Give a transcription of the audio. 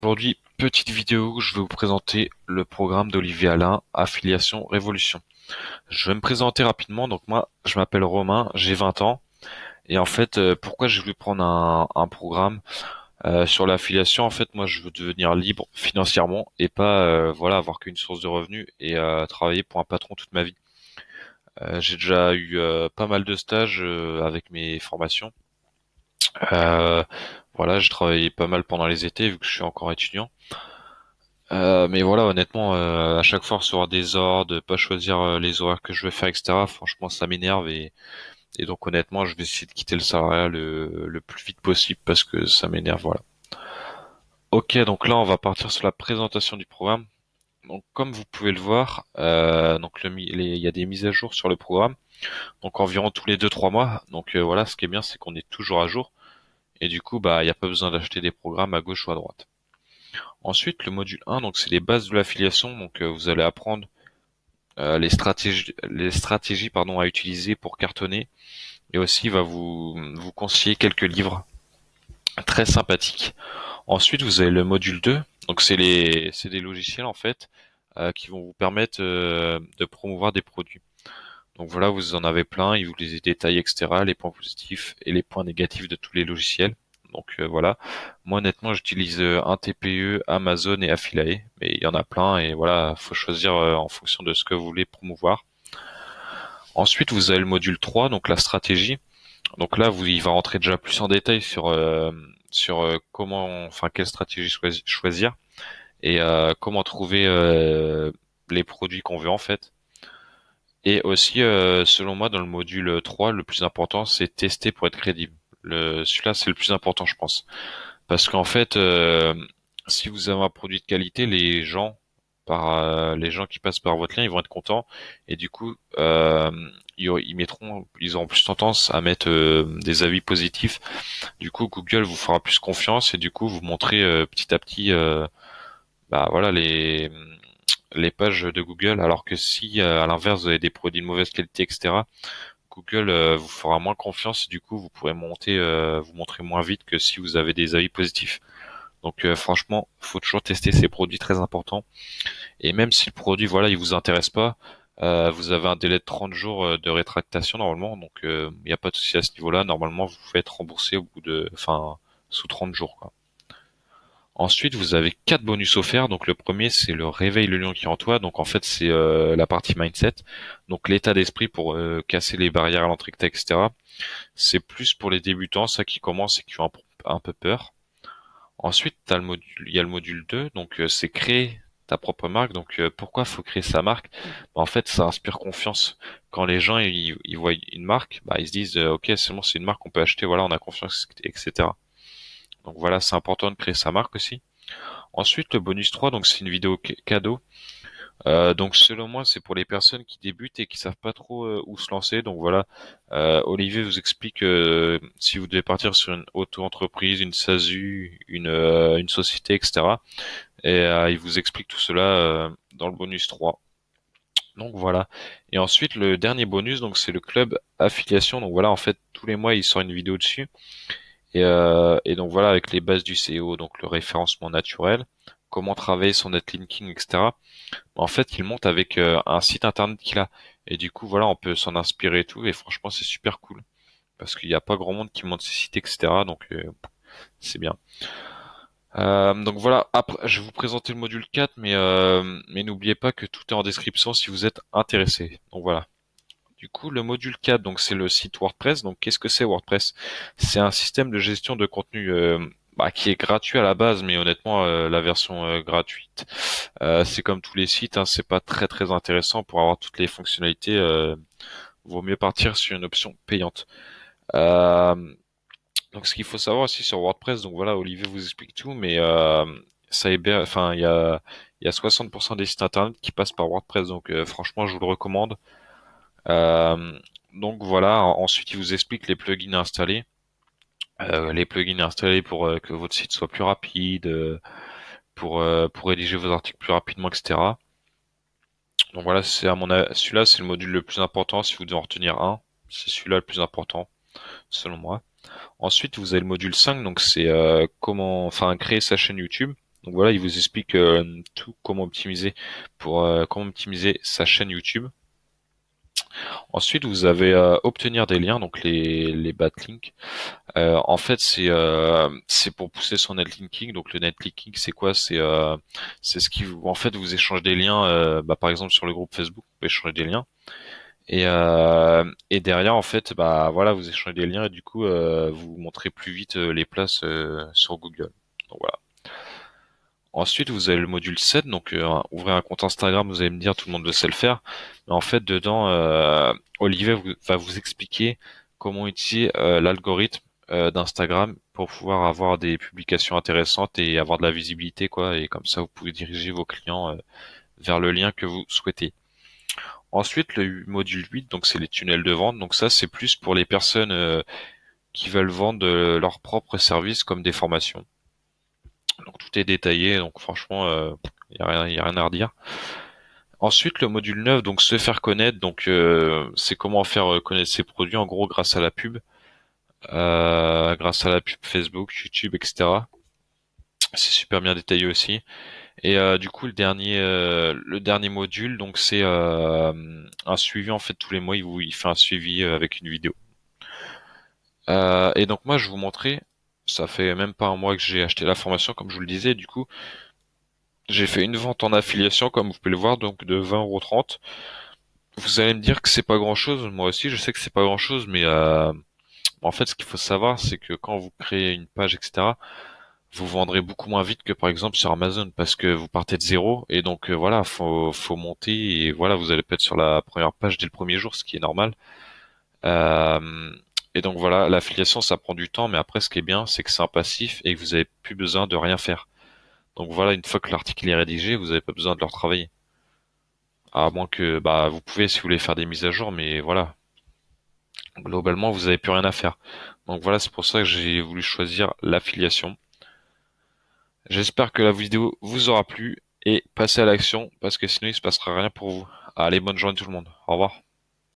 Aujourd'hui, petite vidéo je vais vous présenter le programme d'Olivier Alain, Affiliation Révolution. Je vais me présenter rapidement. Donc moi, je m'appelle Romain, j'ai 20 ans. Et en fait, euh, pourquoi j'ai voulu prendre un, programme euh, sur l'affiliation? En fait, moi, je veux devenir libre financièrement et pas euh, voilà avoir qu'une source de revenus et travailler pour un patron toute ma vie. j'ai déjà eu pas mal de stages avec mes formations. Voilà, je travaillais pas mal pendant les étés vu que je suis encore étudiant. Euh, mais voilà, honnêtement, euh, à chaque fois recevoir des ordres, pas choisir euh, les horaires que je vais faire, etc. Franchement, ça m'énerve et, donc honnêtement, je vais essayer de quitter le salariat le, plus vite possible parce que ça m'énerve. Voilà. Ok, donc là, on va partir sur la présentation du programme. Donc, comme vous pouvez le voir, donc il y a des mises à jour sur le programme, donc environ tous les 2-3 mois. Donc voilà, ce qui est bien, c'est qu'on est toujours à jour. Et du coup, bah, il n'y a pas besoin d'acheter des programmes à gauche ou à droite. Ensuite, le module 1, donc c'est les bases de l'affiliation. Donc, euh, vous allez apprendre euh, les stratégies, les stratégies pardon, à utiliser pour cartonner. Et aussi, va vous, vous conseiller quelques livres très sympathiques. Ensuite, vous avez le module 2. Donc, c'est les, c'est des logiciels en fait euh, qui vont vous permettre de promouvoir des produits. Donc voilà, vous en avez plein, il vous les détaille, etc., les points positifs et les points négatifs de tous les logiciels. Donc euh, voilà, moi honnêtement j'utilise euh, un TPE, Amazon et Affiliate, mais il y en a plein et voilà, faut choisir euh, en fonction de ce que vous voulez promouvoir. Ensuite vous avez le module 3, donc la stratégie. Donc là vous, il va rentrer déjà plus en détail sur sur comment, enfin quelle stratégie choisir et comment trouver les produits qu'on veut en fait. Et aussi, euh, selon moi, dans le module 3, le plus important, c'est tester pour être crédible. Le, celui-là, c'est le plus important, je pense. Parce qu'en fait, euh, si vous avez un produit de qualité, les gens, par euh, les gens qui passent par votre lien, ils vont être contents. Et du coup, ils, mettront, ils auront plus tendance à mettre des avis positifs. Du coup, Google vous fera plus confiance et du coup, vous montrez petit à petit, bah voilà, les les pages de Google, alors que si euh, à l'inverse vous avez des produits de mauvaise qualité, etc., Google euh, vous fera moins confiance et du coup vous pourrez monter, euh, vous montrer moins vite que si vous avez des avis positifs. Donc franchement, faut toujours tester ces produits très importants. Et même si le produit, voilà, il vous intéresse pas, vous avez un délai de 30 jours de rétractation normalement, donc il n'y a pas de souci à ce niveau-là. Normalement, vous pouvez être remboursé au bout de, enfin, sous 30 jours. Quoi. Ensuite, vous avez quatre bonus offerts. Donc le premier, c'est le réveil le lion qui est en toi. Donc en fait, c'est euh, la partie mindset. Donc l'état d'esprit pour euh, casser les barrières à l'entrée, etc. C'est plus pour les débutants, ça qui commence et qui ont un, peu peur. Ensuite, il y a le module 2. Donc euh, c'est créer ta propre marque. Donc pourquoi faut créer sa marque? Bah, En fait, ça inspire confiance. Quand les gens ils, voient une marque, bah, ils se disent ok, c'est c'est une marque qu'on peut acheter. Voilà, on a confiance, etc. Donc voilà, c'est important de créer sa marque aussi. Ensuite, le bonus 3, donc c'est une vidéo cadeau. Euh, donc selon moi, c'est pour les personnes qui débutent et qui savent pas trop euh, où se lancer. Donc voilà, euh, Olivier vous explique si vous devez partir sur une auto-entreprise, une SASU, une, société, etc. Et il vous explique tout cela dans le bonus 3. Donc voilà. Et ensuite, le dernier bonus, donc c'est le club affiliation. Donc voilà, en fait, tous les mois, il sort une vidéo dessus. Et, euh, et, donc voilà, avec les bases du SEO, donc le référencement naturel, comment travailler son netlinking, etc. En fait, il monte avec euh, un site internet qu'il a. Et du coup, voilà, on peut s'en inspirer et tout. Et franchement, c'est super cool. Parce qu'il n'y a pas grand monde qui monte ses sites, etc. Donc, euh, c'est bien. donc voilà, après, je vais vous présenter le module 4, mais, mais n'oubliez pas que tout est en description si vous êtes intéressé. Donc voilà. Du coup, le module 4, donc c'est le site WordPress. Donc, qu'est-ce que c'est WordPress? C'est un système de gestion de contenu euh, bah, qui est gratuit à la base, mais honnêtement, euh, la version euh, gratuite, c'est comme tous les sites, hein, c'est pas très très intéressant pour avoir toutes les fonctionnalités. vaut mieux partir sur une option payante. donc, ce qu'il faut savoir aussi sur WordPress, donc voilà, Olivier vous explique tout, mais ça bien, enfin, il y a il y a 60% des sites internet qui passent par WordPress, donc franchement, je vous le recommande. Euh, donc voilà, ensuite il vous explique les plugins à installer. Euh, les plugins à installer pour euh, que votre site soit plus rapide, pour, pour rédiger vos articles plus rapidement, etc. Donc voilà, c'est à mon celui-là c'est le module le plus important si vous devez en retenir un. C'est celui-là le plus important, selon moi. Ensuite, vous avez le module 5, donc c'est comment enfin créer sa chaîne YouTube. Donc voilà, il vous explique tout comment optimiser pour comment optimiser sa chaîne YouTube. Ensuite, vous avez obtenir des liens, donc les, les backlinks. en fait, c'est c'est pour pousser son netlinking. Donc le netlinking, c'est quoi? C'est c'est ce qui vous, en fait, vous échangez des liens. Bah, par exemple, sur le groupe Facebook, vous pouvez échanger des liens. Et, euh, et derrière, en fait, bah voilà, vous échangez des liens et du coup, euh, vous montrez plus vite euh, les places sur Google. Donc voilà. Ensuite, vous avez le module 7, donc ouvrez un compte Instagram, vous allez me dire tout le monde sait le faire. Mais en fait, dedans, Olivier va vous expliquer comment utiliser l'algorithme d'Instagram pour pouvoir avoir des publications intéressantes et avoir de la visibilité, quoi. Et comme ça, vous pouvez diriger vos clients vers le lien que vous souhaitez. Ensuite, le module 8, donc c'est les tunnels de vente. Donc ça, c'est plus pour les personnes euh, qui veulent vendre euh, leurs propres services comme des formations. Tout est détaillé, donc franchement, il euh, n'y a, rien, à redire. Ensuite, le module 9, donc se faire connaître, donc c'est comment faire connaître ses produits, en gros, grâce à la pub, grâce à la pub Facebook, YouTube, etc. C'est super bien détaillé aussi. Et euh, du coup, le dernier, euh, le dernier module, donc c'est euh, un suivi en fait tous les mois. Il, il fait un suivi avec une vidéo. et donc moi, je vous montrer. Ça fait même pas un mois que j'ai acheté la formation, comme je vous le disais. Du coup, j'ai fait une vente en affiliation, comme vous pouvez le voir, donc de 20,30€. Vous allez me dire que c'est pas grand chose. Moi aussi, je sais que c'est pas grand chose, mais en fait, ce qu'il faut savoir, c'est que quand vous créez une page, etc vous vendrez beaucoup moins vite que par exemple sur Amazon parce que vous partez de zéro et donc euh, voilà faut faut monter et voilà vous allez peut-être sur la première page dès le premier jour ce qui est normal euh, et donc voilà l'affiliation ça prend du temps mais après ce qui est bien c'est que c'est un passif et que vous avez plus besoin de rien faire donc voilà une fois que l'article est rédigé vous n'avez pas besoin de le retravailler à moins que bah vous pouvez si vous voulez faire des mises à jour mais voilà globalement vous n'avez plus rien à faire donc voilà c'est pour ça que j'ai voulu choisir l'affiliation J'espère que la vidéo vous aura plu et passez à l'action parce que sinon il se passera rien pour vous. Allez, bonne journée tout le monde. Au revoir.